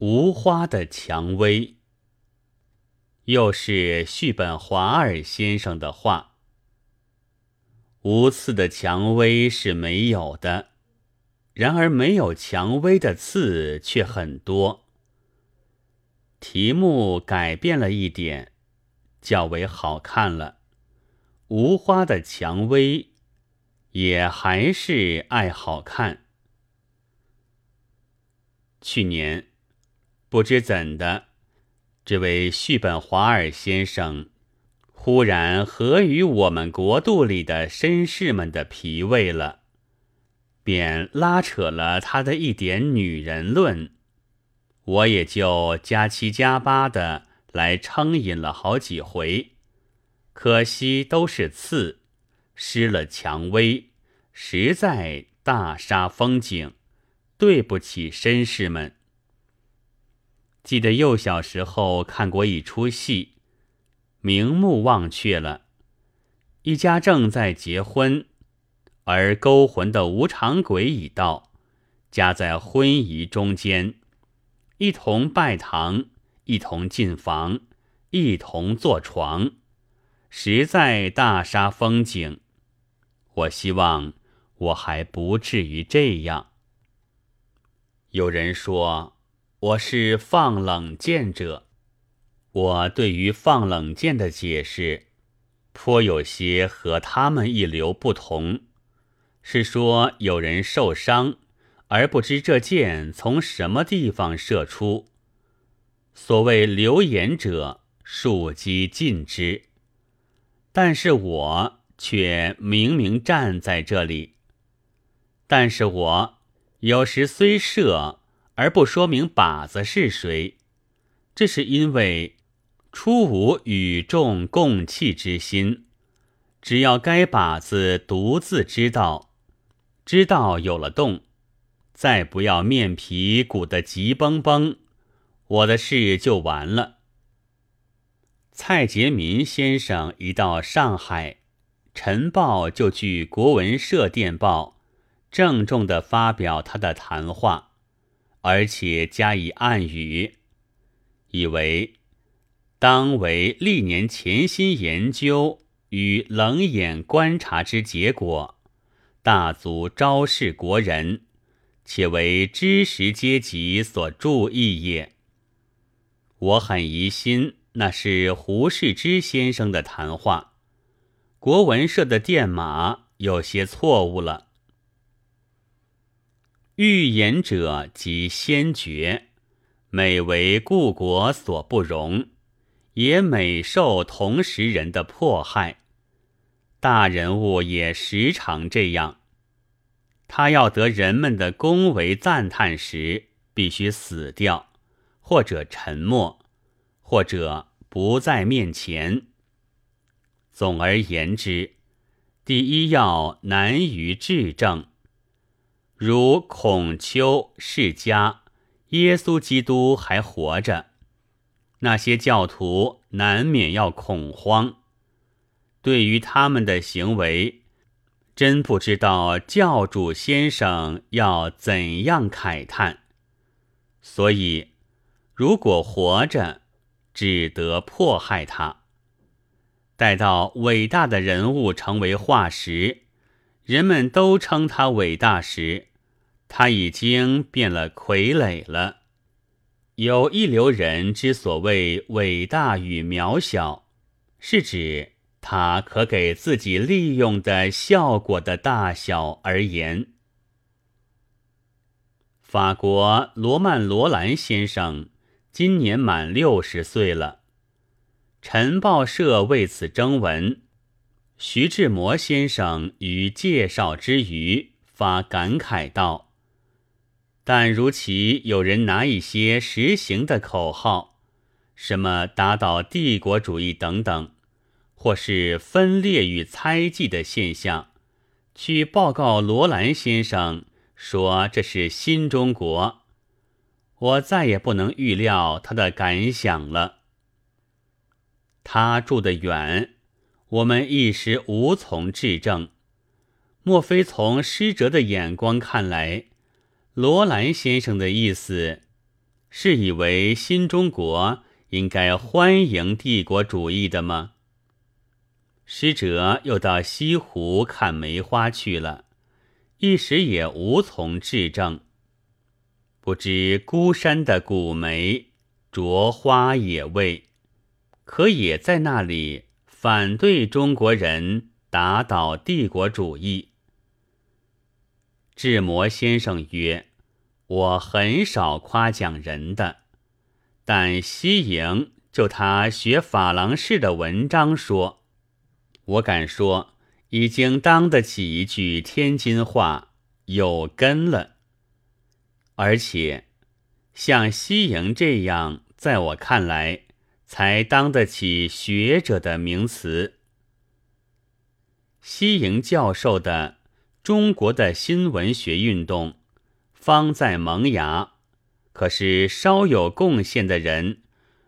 无花的蔷薇，又是续本华尔先生的话。无刺的蔷薇是没有的，然而没有蔷薇的刺却很多。题目改变了一点，较为好看了。无花的蔷薇，也还是爱好看。去年。不知怎的，这位续本华尔先生忽然合于我们国度里的绅士们的脾胃了，便拉扯了他的一点女人论，我也就加七加八的来称饮了好几回，可惜都是刺，失了蔷薇，实在大煞风景，对不起绅士们。记得幼小时候看过一出戏，名目忘却了。一家正在结婚，而勾魂的无常鬼已到，夹在婚仪中间，一同拜堂，一同进房，一同坐床，实在大煞风景。我希望我还不至于这样。有人说。我是放冷箭者，我对于放冷箭的解释，颇有些和他们一流不同。是说有人受伤，而不知这箭从什么地方射出。所谓流言者，庶几尽之。但是我却明明站在这里。但是我有时虽射。而不说明靶子是谁，这是因为初无与众共弃之心。只要该靶子独自知道，知道有了洞，再不要面皮鼓得急绷绷，我的事就完了。蔡杰民先生一到上海，晨报就据国文社电报，郑重地发表他的谈话。而且加以暗语，以为当为历年潜心研究与冷眼观察之结果，大足昭示国人，且为知识阶级所注意也。我很疑心那是胡适之先生的谈话，国文社的电码有些错误了。预言者即先觉，每为故国所不容，也每受同时人的迫害。大人物也时常这样。他要得人们的恭维赞叹时，必须死掉，或者沉默，或者不在面前。总而言之，第一要难于治政。如孔丘、释迦、耶稣基督还活着，那些教徒难免要恐慌。对于他们的行为，真不知道教主先生要怎样慨叹。所以，如果活着，只得迫害他。待到伟大的人物成为化石，人们都称他伟大时，他已经变了傀儡了。有一流人之所谓伟大与渺小，是指他可给自己利用的效果的大小而言。法国罗曼·罗兰先生今年满六十岁了。晨报社为此征文，徐志摩先生于介绍之余发感慨道。但如其有人拿一些实行的口号，什么打倒帝国主义等等，或是分裂与猜忌的现象，去报告罗兰先生说这是新中国，我再也不能预料他的感想了。他住得远，我们一时无从质证。莫非从师哲的眼光看来？罗兰先生的意思，是以为新中国应该欢迎帝国主义的吗？使者又到西湖看梅花去了，一时也无从质证。不知孤山的古梅着花也未，可也在那里反对中国人打倒帝国主义。智摩先生曰：“我很少夸奖人的，但西营就他学法郎式的文章说。”我敢说，已经当得起一句天津话，有根了。而且，像西营这样，在我看来，才当得起学者的名词。西营教授的中国的新文学运动，方在萌芽，可是稍有贡献的人，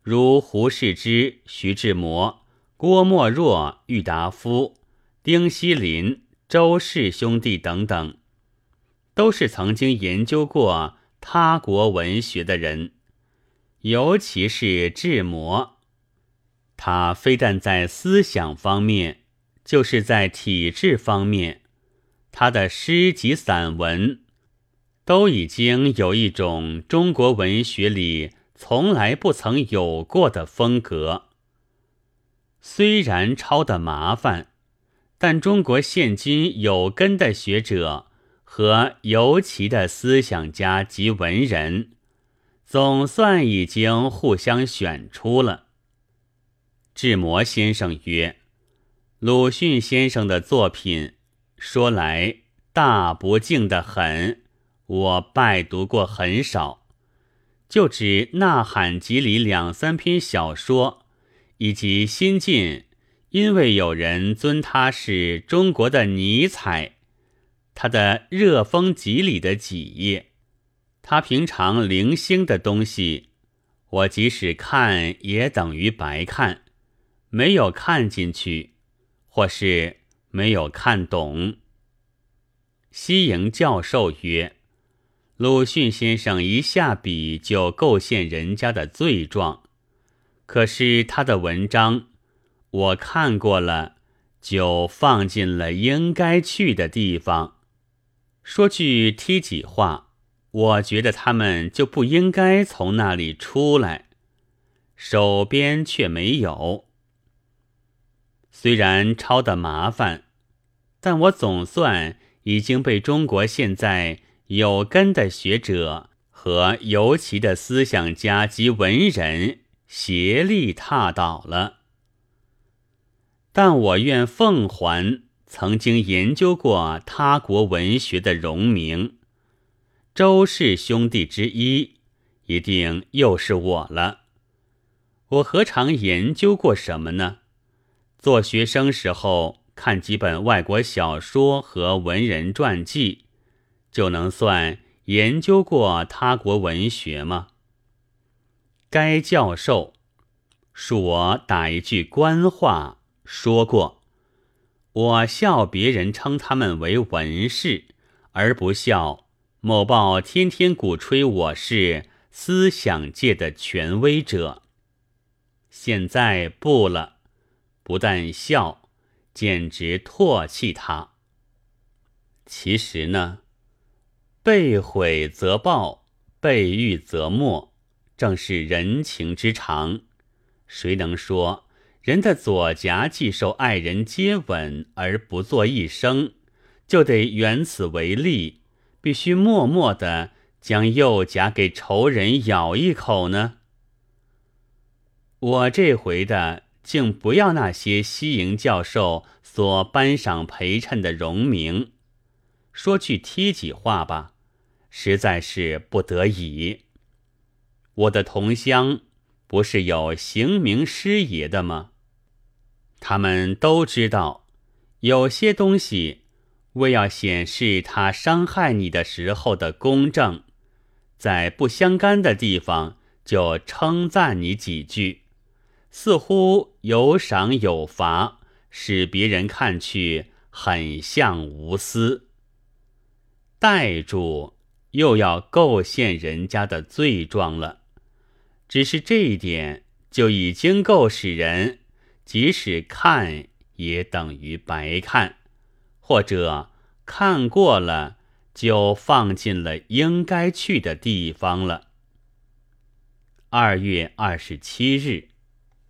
如胡适之、徐志摩。郭沫若、郁达夫、丁锡林、周氏兄弟等等，都是曾经研究过他国文学的人，尤其是志摩，他非但在思想方面，就是在体制方面，他的诗集散文，都已经有一种中国文学里从来不曾有过的风格。虽然抄的麻烦，但中国现今有根的学者和尤其的思想家及文人，总算已经互相选出了。志摩先生曰：“鲁迅先生的作品，说来大不敬的很，我拜读过很少，就指《呐喊集》里两三篇小说。”以及新近，因为有人尊他是中国的尼采，他的《热风集》里的几页，他平常零星的东西，我即使看也等于白看，没有看进去，或是没有看懂。西营教授曰：“鲁迅先生一下笔就构陷人家的罪状。”可是他的文章，我看过了，就放进了应该去的地方。说句踢己话，我觉得他们就不应该从那里出来，手边却没有。虽然抄的麻烦，但我总算已经被中国现在有根的学者和尤其的思想家及文人。协力踏倒了，但我愿奉还曾经研究过他国文学的荣名。周氏兄弟之一，一定又是我了。我何尝研究过什么呢？做学生时候看几本外国小说和文人传记，就能算研究过他国文学吗？该教授恕我打一句官话说过，我笑别人称他们为文士，而不笑某报天天鼓吹我是思想界的权威者。现在不了，不但笑，简直唾弃他。其实呢，被毁则报，被誉则没。正是人情之常，谁能说人的左颊既受爱人接吻而不作一声，就得原此为例，必须默默的将右颊给仇人咬一口呢？我这回的竟不要那些西营教授所颁赏陪衬的荣名，说句贴己话吧，实在是不得已。我的同乡不是有行名师爷的吗？他们都知道，有些东西为要显示他伤害你的时候的公正，在不相干的地方就称赞你几句，似乎有赏有罚，使别人看去很像无私。带住又要构陷人家的罪状了。只是这一点就已经够使人，即使看也等于白看，或者看过了就放进了应该去的地方了。二月二十七日。